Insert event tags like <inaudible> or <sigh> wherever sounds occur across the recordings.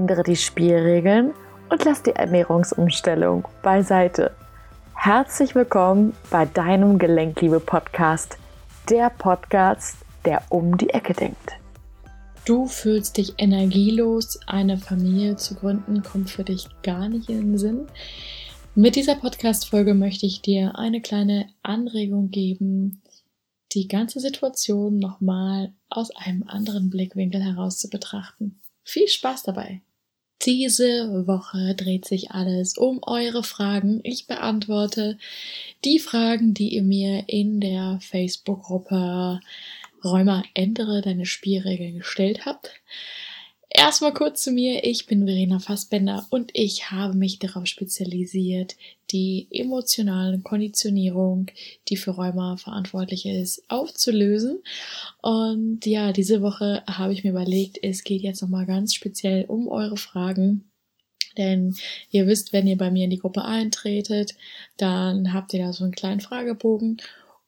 ändere die Spielregeln und lass die Ernährungsumstellung beiseite. Herzlich willkommen bei deinem Gelenkliebe-Podcast, der Podcast, der um die Ecke denkt. Du fühlst dich energielos, eine Familie zu gründen, kommt für dich gar nicht in den Sinn. Mit dieser Podcast-Folge möchte ich dir eine kleine Anregung geben, die ganze Situation nochmal aus einem anderen Blickwinkel heraus zu betrachten. Viel Spaß dabei! Diese Woche dreht sich alles um eure Fragen. Ich beantworte die Fragen, die ihr mir in der Facebook-Gruppe Räumer ändere deine Spielregeln gestellt habt. Erstmal kurz zu mir. Ich bin Verena Fassbender und ich habe mich darauf spezialisiert, die emotionale Konditionierung, die für Rheuma verantwortlich ist, aufzulösen. Und ja, diese Woche habe ich mir überlegt, es geht jetzt nochmal ganz speziell um eure Fragen. Denn ihr wisst, wenn ihr bei mir in die Gruppe eintretet, dann habt ihr da so einen kleinen Fragebogen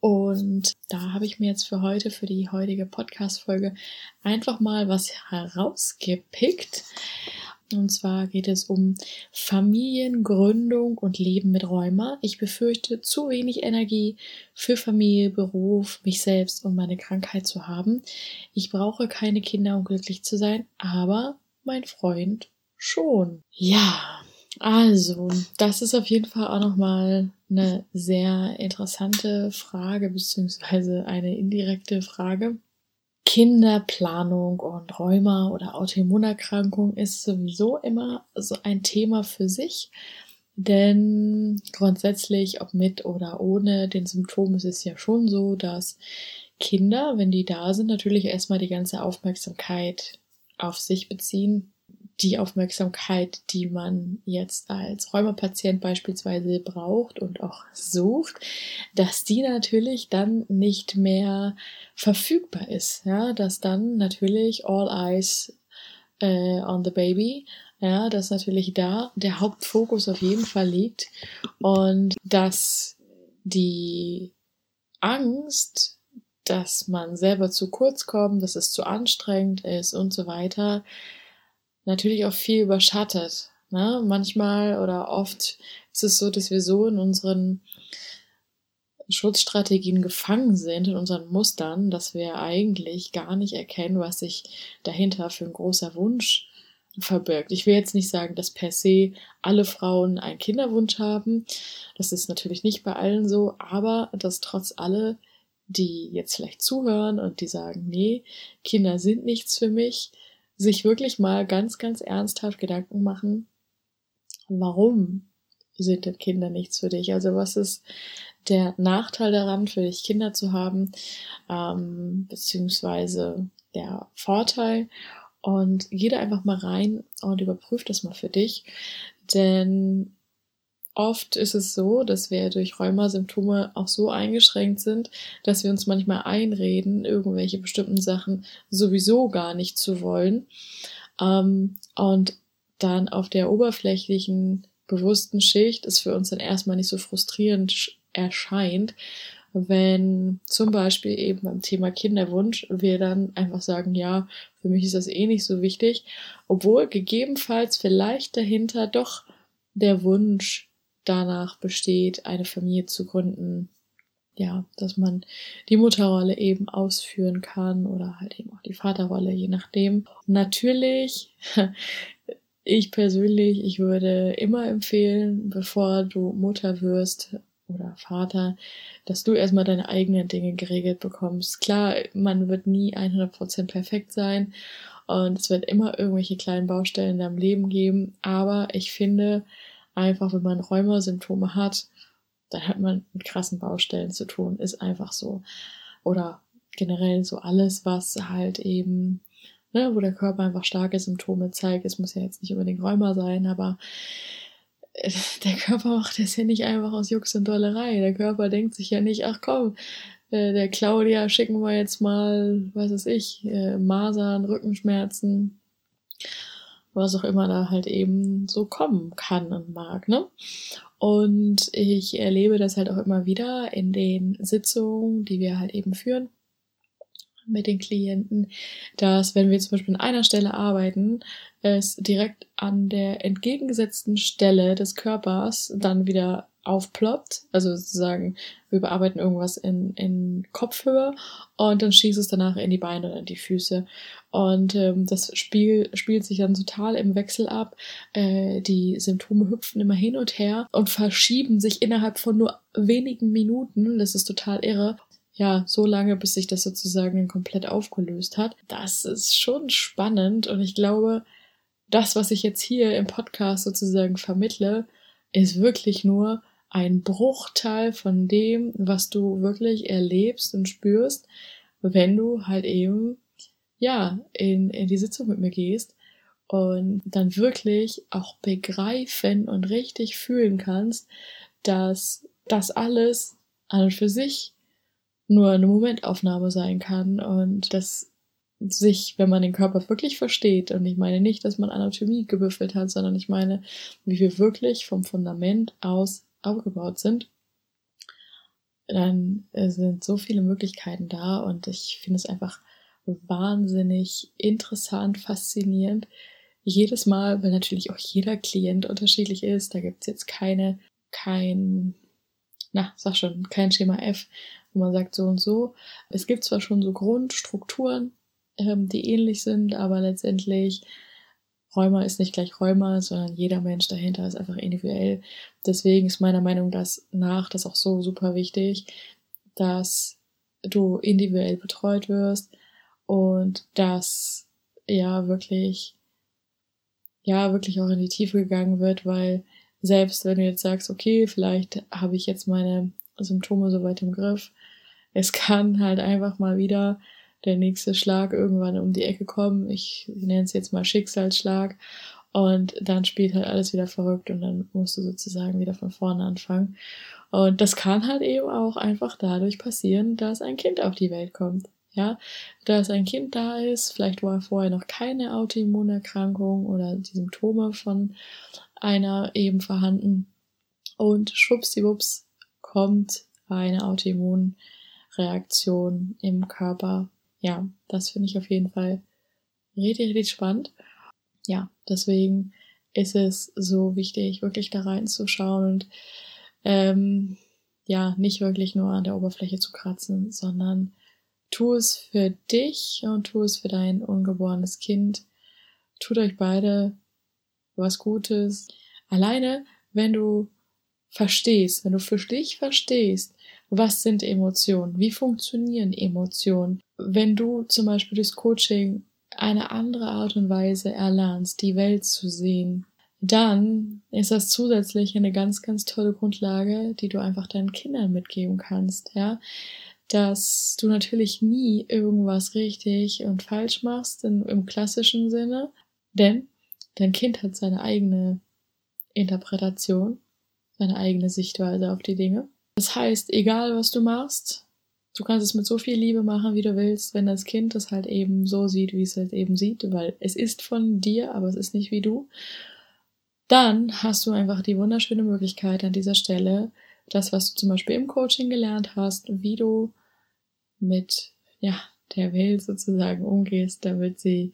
und da habe ich mir jetzt für heute, für die heutige Podcast-Folge, einfach mal was herausgepickt. Und zwar geht es um Familiengründung und Leben mit Rheuma. Ich befürchte, zu wenig Energie für Familie, Beruf, mich selbst und meine Krankheit zu haben. Ich brauche keine Kinder, um glücklich zu sein, aber mein Freund schon. Ja, also, das ist auf jeden Fall auch nochmal eine sehr interessante Frage, beziehungsweise eine indirekte Frage. Kinderplanung und Rheuma oder Autoimmunerkrankung ist sowieso immer so ein Thema für sich. Denn grundsätzlich, ob mit oder ohne den Symptomen, ist es ja schon so, dass Kinder, wenn die da sind, natürlich erstmal die ganze Aufmerksamkeit auf sich beziehen die Aufmerksamkeit, die man jetzt als Rheumapatient beispielsweise braucht und auch sucht, dass die natürlich dann nicht mehr verfügbar ist. Ja, dass dann natürlich all eyes äh, on the baby, ja, dass natürlich da der Hauptfokus auf jeden Fall liegt und dass die Angst, dass man selber zu kurz kommt, dass es zu anstrengend ist und so weiter, natürlich auch viel überschattet. Ne? Manchmal oder oft ist es so, dass wir so in unseren Schutzstrategien gefangen sind, in unseren Mustern, dass wir eigentlich gar nicht erkennen, was sich dahinter für ein großer Wunsch verbirgt. Ich will jetzt nicht sagen, dass per se alle Frauen einen Kinderwunsch haben. Das ist natürlich nicht bei allen so, aber dass trotz alle, die jetzt vielleicht zuhören und die sagen, nee, Kinder sind nichts für mich, sich wirklich mal ganz, ganz ernsthaft Gedanken machen, warum sind denn Kinder nichts für dich? Also was ist der Nachteil daran, für dich Kinder zu haben, ähm, beziehungsweise der Vorteil? Und geh da einfach mal rein und überprüf das mal für dich. Denn Oft ist es so, dass wir durch Rheumasymptome auch so eingeschränkt sind, dass wir uns manchmal einreden, irgendwelche bestimmten Sachen sowieso gar nicht zu wollen. Ähm, und dann auf der oberflächlichen, bewussten Schicht es für uns dann erstmal nicht so frustrierend erscheint, wenn zum Beispiel eben beim Thema Kinderwunsch wir dann einfach sagen, ja, für mich ist das eh nicht so wichtig, obwohl gegebenenfalls vielleicht dahinter doch der Wunsch danach besteht, eine Familie zu gründen. Ja, dass man die Mutterrolle eben ausführen kann oder halt eben auch die Vaterrolle, je nachdem. Natürlich, <laughs> ich persönlich, ich würde immer empfehlen, bevor du Mutter wirst oder Vater, dass du erstmal deine eigenen Dinge geregelt bekommst. Klar, man wird nie 100% perfekt sein und es wird immer irgendwelche kleinen Baustellen in deinem Leben geben, aber ich finde, einfach, wenn man Rheumasymptome hat, dann hat man mit krassen Baustellen zu tun, ist einfach so. Oder generell so alles, was halt eben, ne, wo der Körper einfach starke Symptome zeigt. Es muss ja jetzt nicht unbedingt Rheuma sein, aber äh, der Körper macht das ja nicht einfach aus Jux und Dollerei. Der Körper denkt sich ja nicht, ach komm, äh, der Claudia schicken wir jetzt mal, was weiß ich, äh, Masern, Rückenschmerzen was auch immer da halt eben so kommen kann und mag, ne? Und ich erlebe das halt auch immer wieder in den Sitzungen, die wir halt eben führen. mit den Klienten, dass wenn wir zum Beispiel an einer Stelle arbeiten, es direkt an der entgegengesetzten Stelle des Körpers dann wieder aufploppt. Also sozusagen, wir bearbeiten irgendwas in, in Kopfhöhe und dann schießt es danach in die Beine oder in die Füße. Und ähm, das Spiel spielt sich dann total im Wechsel ab. Äh, die Symptome hüpfen immer hin und her und verschieben sich innerhalb von nur wenigen Minuten. Das ist total irre. Ja, so lange, bis sich das sozusagen komplett aufgelöst hat. Das ist schon spannend und ich glaube, das, was ich jetzt hier im Podcast sozusagen vermittle, ist wirklich nur ein Bruchteil von dem, was du wirklich erlebst und spürst, wenn du halt eben, ja, in, in die Sitzung mit mir gehst und dann wirklich auch begreifen und richtig fühlen kannst, dass das alles an und für sich nur eine Momentaufnahme sein kann und dass sich, wenn man den Körper wirklich versteht, und ich meine nicht, dass man Anatomie gebüffelt hat, sondern ich meine, wie wir wirklich vom Fundament aus aufgebaut sind, dann äh, sind so viele Möglichkeiten da und ich finde es einfach wahnsinnig interessant, faszinierend. Jedes Mal, weil natürlich auch jeder Klient unterschiedlich ist, da gibt es jetzt keine, kein, na, sag schon, kein Schema F, wo man sagt so und so. Es gibt zwar schon so Grundstrukturen, ähm, die ähnlich sind, aber letztendlich Rheuma ist nicht gleich Rheuma, sondern jeder Mensch dahinter ist einfach individuell. Deswegen ist meiner Meinung nach das auch so super wichtig, dass du individuell betreut wirst und dass ja wirklich, ja wirklich auch in die Tiefe gegangen wird, weil selbst wenn du jetzt sagst, okay, vielleicht habe ich jetzt meine Symptome soweit im Griff, es <laughs> kann halt einfach mal wieder der nächste Schlag irgendwann um die Ecke kommen. Ich nenne es jetzt mal Schicksalsschlag. Und dann spielt halt alles wieder verrückt und dann musst du sozusagen wieder von vorne anfangen. Und das kann halt eben auch einfach dadurch passieren, dass ein Kind auf die Welt kommt. Ja, dass ein Kind da ist, vielleicht war vorher noch keine Autoimmunerkrankung oder die Symptome von einer eben vorhanden. Und schwuppsiwupps kommt eine Autoimmunreaktion im Körper ja, das finde ich auf jeden Fall richtig, richtig spannend. Ja, deswegen ist es so wichtig, wirklich da reinzuschauen und ähm, ja, nicht wirklich nur an der Oberfläche zu kratzen, sondern tu es für dich und tu es für dein ungeborenes Kind. Tut euch beide was Gutes. Alleine, wenn du verstehst, wenn du für dich verstehst, was sind Emotionen, wie funktionieren Emotionen, wenn du zum Beispiel durchs Coaching eine andere Art und Weise erlernst, die Welt zu sehen, dann ist das zusätzlich eine ganz, ganz tolle Grundlage, die du einfach deinen Kindern mitgeben kannst, ja. Dass du natürlich nie irgendwas richtig und falsch machst in, im klassischen Sinne, denn dein Kind hat seine eigene Interpretation, seine eigene Sichtweise auf die Dinge. Das heißt, egal was du machst, du kannst es mit so viel Liebe machen, wie du willst, wenn das Kind das halt eben so sieht, wie es halt eben sieht, weil es ist von dir, aber es ist nicht wie du. Dann hast du einfach die wunderschöne Möglichkeit an dieser Stelle, das, was du zum Beispiel im Coaching gelernt hast, wie du mit, ja, der Welt sozusagen umgehst, damit sie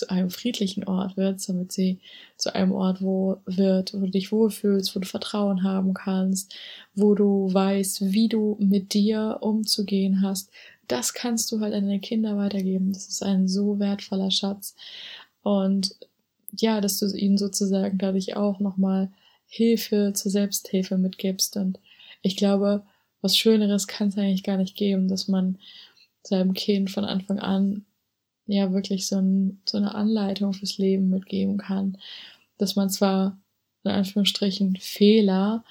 zu einem friedlichen Ort wird, damit sie zu einem Ort wo wird, wo du dich wohlfühlst, wo du Vertrauen haben kannst, wo du weißt, wie du mit dir umzugehen hast. Das kannst du halt an deine Kinder weitergeben. Das ist ein so wertvoller Schatz. Und ja, dass du ihnen sozusagen dadurch auch nochmal Hilfe zur Selbsthilfe mitgibst. Und ich glaube, was Schöneres kann es eigentlich gar nicht geben, dass man seinem Kind von Anfang an ja wirklich so, ein, so eine Anleitung fürs Leben mitgeben kann. Dass man zwar in Anführungsstrichen Fehler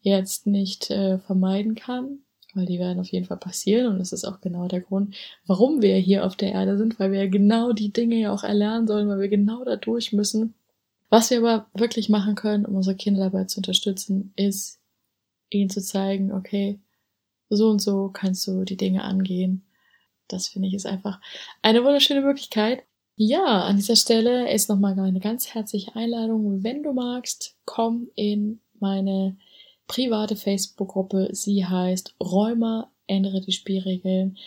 jetzt nicht äh, vermeiden kann, weil die werden auf jeden Fall passieren und das ist auch genau der Grund, warum wir hier auf der Erde sind, weil wir genau die Dinge ja auch erlernen sollen, weil wir genau da durch müssen. Was wir aber wirklich machen können, um unsere Kinder dabei zu unterstützen, ist ihnen zu zeigen, okay, so und so kannst du die Dinge angehen das finde ich ist einfach eine wunderschöne Möglichkeit. Ja, an dieser Stelle ist nochmal eine ganz herzliche Einladung. Wenn du magst, komm in meine private Facebook-Gruppe. Sie heißt Räumer, ändere die Spielregeln.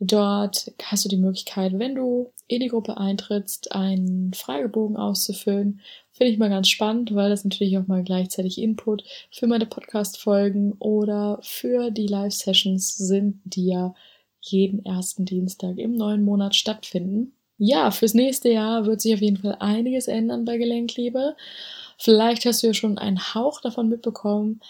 Dort hast du die Möglichkeit, wenn du in die Gruppe eintrittst, einen Fragebogen auszufüllen. Finde ich mal ganz spannend, weil das natürlich auch mal gleichzeitig Input für meine Podcast-Folgen oder für die Live-Sessions sind, die ja jeden ersten Dienstag im neuen Monat stattfinden. Ja, fürs nächste Jahr wird sich auf jeden Fall einiges ändern bei Gelenkliebe. Vielleicht hast du ja schon einen Hauch davon mitbekommen,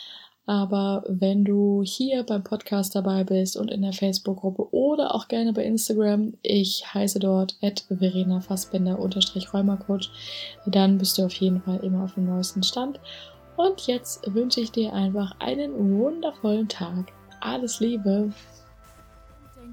aber wenn du hier beim Podcast dabei bist und in der Facebook-Gruppe oder auch gerne bei Instagram, ich heiße dort Verena Fassbender Rheumacoach, dann bist du auf jeden Fall immer auf dem neuesten Stand. Und jetzt wünsche ich dir einfach einen wundervollen Tag. Alles Liebe.